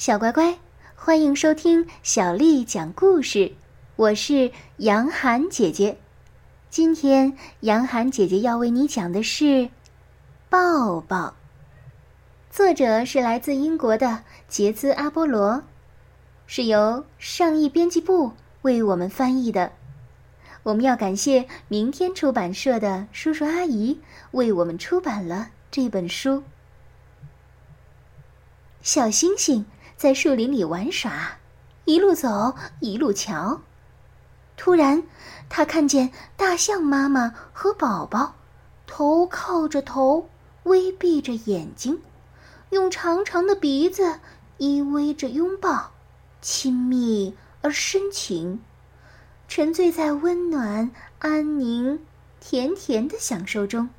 小乖乖，欢迎收听小丽讲故事。我是杨涵姐姐。今天杨涵姐姐要为你讲的是《抱抱》，作者是来自英国的杰兹·阿波罗，是由上译编辑部为我们翻译的。我们要感谢明天出版社的叔叔阿姨为我们出版了这本书。小星星。在树林里玩耍，一路走一路瞧。突然，他看见大象妈妈和宝宝，头靠着头，微闭着眼睛，用长长的鼻子依偎着拥抱，亲密而深情，沉醉在温暖、安宁、甜甜的享受中。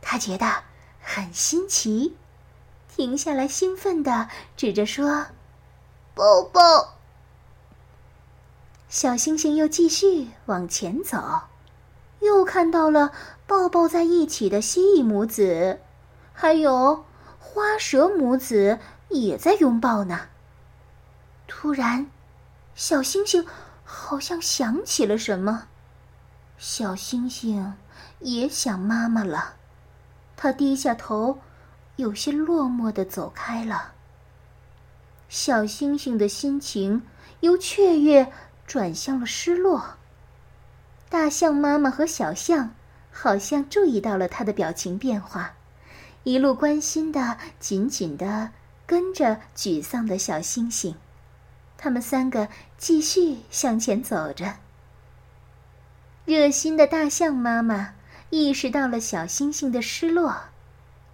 他觉得很新奇。停下来，兴奋的指着说：“抱抱！”小星星又继续往前走，又看到了抱抱在一起的蜥蜴母子，还有花蛇母子也在拥抱呢。突然，小星星好像想起了什么，小星星也想妈妈了，他低下头。有些落寞的走开了。小星星的心情由雀跃转向了失落。大象妈妈和小象好像注意到了他的表情变化，一路关心的紧紧的跟着沮丧的小星星。他们三个继续向前走着。热心的大象妈妈意识到了小星星的失落。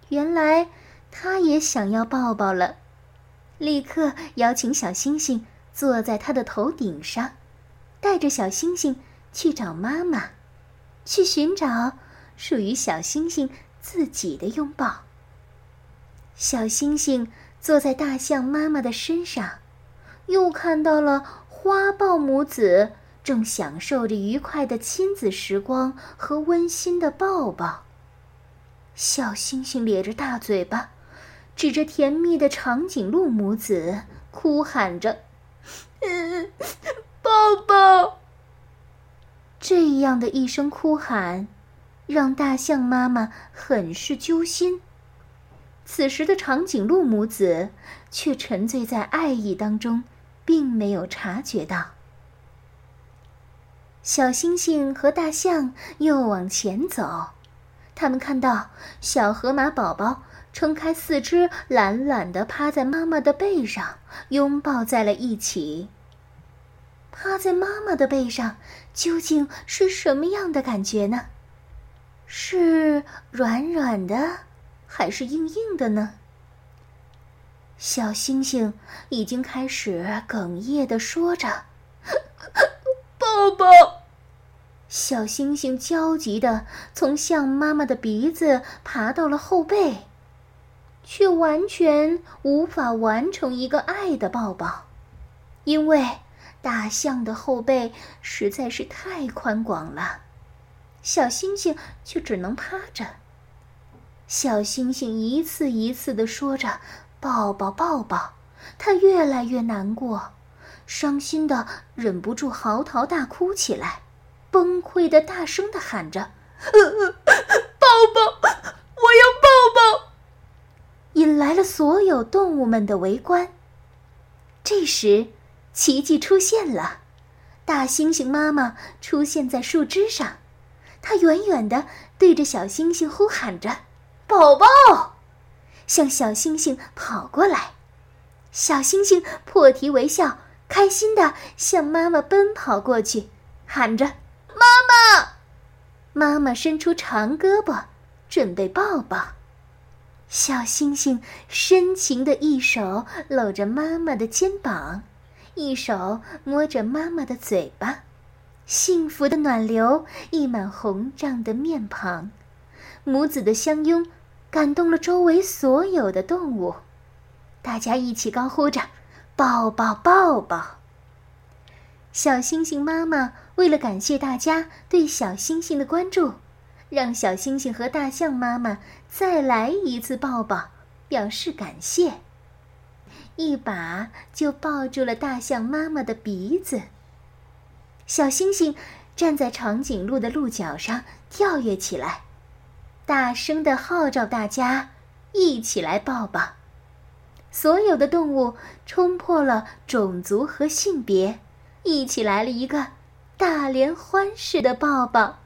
原来，他也想要抱抱了，立刻邀请小星星坐在他的头顶上，带着小星星去找妈妈，去寻找属于小星星自己的拥抱。小星星坐在大象妈妈的身上，又看到了花豹母子正享受着愉快的亲子时光和温馨的抱抱。小星星咧着大嘴巴，指着甜蜜的长颈鹿母子，哭喊着：“嗯抱抱！”这样的一声哭喊，让大象妈妈很是揪心。此时的长颈鹿母子却沉醉在爱意当中，并没有察觉到。小星星和大象又往前走。他们看到小河马宝宝撑开四肢，懒懒地趴在妈妈的背上，拥抱在了一起。趴在妈妈的背上，究竟是什么样的感觉呢？是软软的，还是硬硬的呢？小星星已经开始哽咽地说着：“ 抱抱。”小星星焦急地从象妈妈的鼻子爬到了后背，却完全无法完成一个爱的抱抱，因为大象的后背实在是太宽广了，小星星却只能趴着。小星星一次一次地说着“抱抱，抱抱”，他越来越难过，伤心的忍不住嚎啕大哭起来。崩溃的大声的喊着：“抱抱，我要抱抱！”引来了所有动物们的围观。这时，奇迹出现了，大猩猩妈妈出现在树枝上，它远远的对着小猩猩呼喊着：“宝宝！”向小猩猩跑过来。小猩猩破涕为笑，开心的向妈妈奔跑过去，喊着。妈妈，伸出长胳膊，准备抱抱。小星星深情的一手搂着妈妈的肩膀，一手摸着妈妈的嘴巴，幸福的暖流溢满红胀的面庞。母子的相拥，感动了周围所有的动物，大家一起高呼着：“抱抱，抱抱！”小星星妈妈为了感谢大家对小星星的关注，让小星星和大象妈妈再来一次抱抱，表示感谢。一把就抱住了大象妈妈的鼻子。小星星站在长颈鹿的鹿角上跳跃起来，大声的号召大家一起来抱抱。所有的动物冲破了种族和性别，一起来了一个大联欢式的抱抱。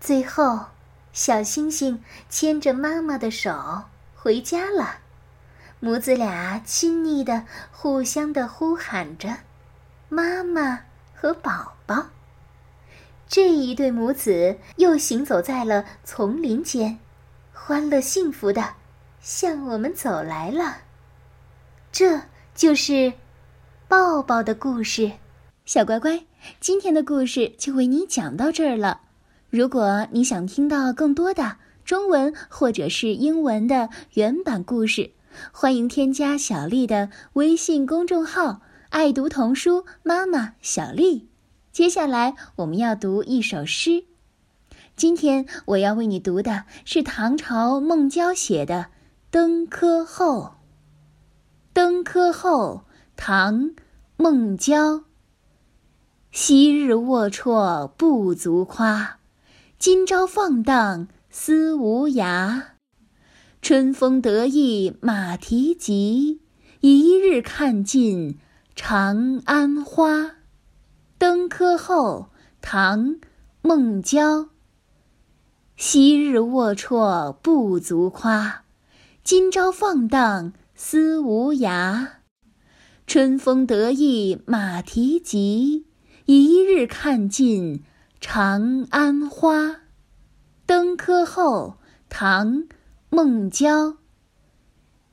最后，小星星牵着妈妈的手回家了，母子俩亲昵的互相的呼喊着“妈妈”和“宝宝”。这一对母子又行走在了丛林间，欢乐幸福的。向我们走来了，这就是抱抱的故事。小乖乖，今天的故事就为你讲到这儿了。如果你想听到更多的中文或者是英文的原版故事，欢迎添加小丽的微信公众号“爱读童书妈妈小丽”。接下来我们要读一首诗。今天我要为你读的是唐朝孟郊写的。登科后。登科后，唐·孟郊。昔日龌龊不足夸，今朝放荡思无涯。春风得意马蹄疾，一日看尽长安花。登科后，唐·孟郊。昔日龌龊不足夸。今朝放荡思无涯，春风得意马蹄疾，一日看尽长安花。登科后，唐·孟郊。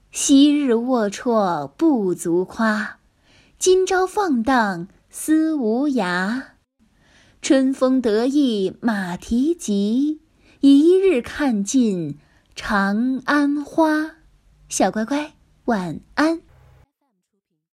昔日龌龊不足夸，今朝放荡思无涯。春风得意马蹄疾，一日看尽。长安花，小乖乖，晚安。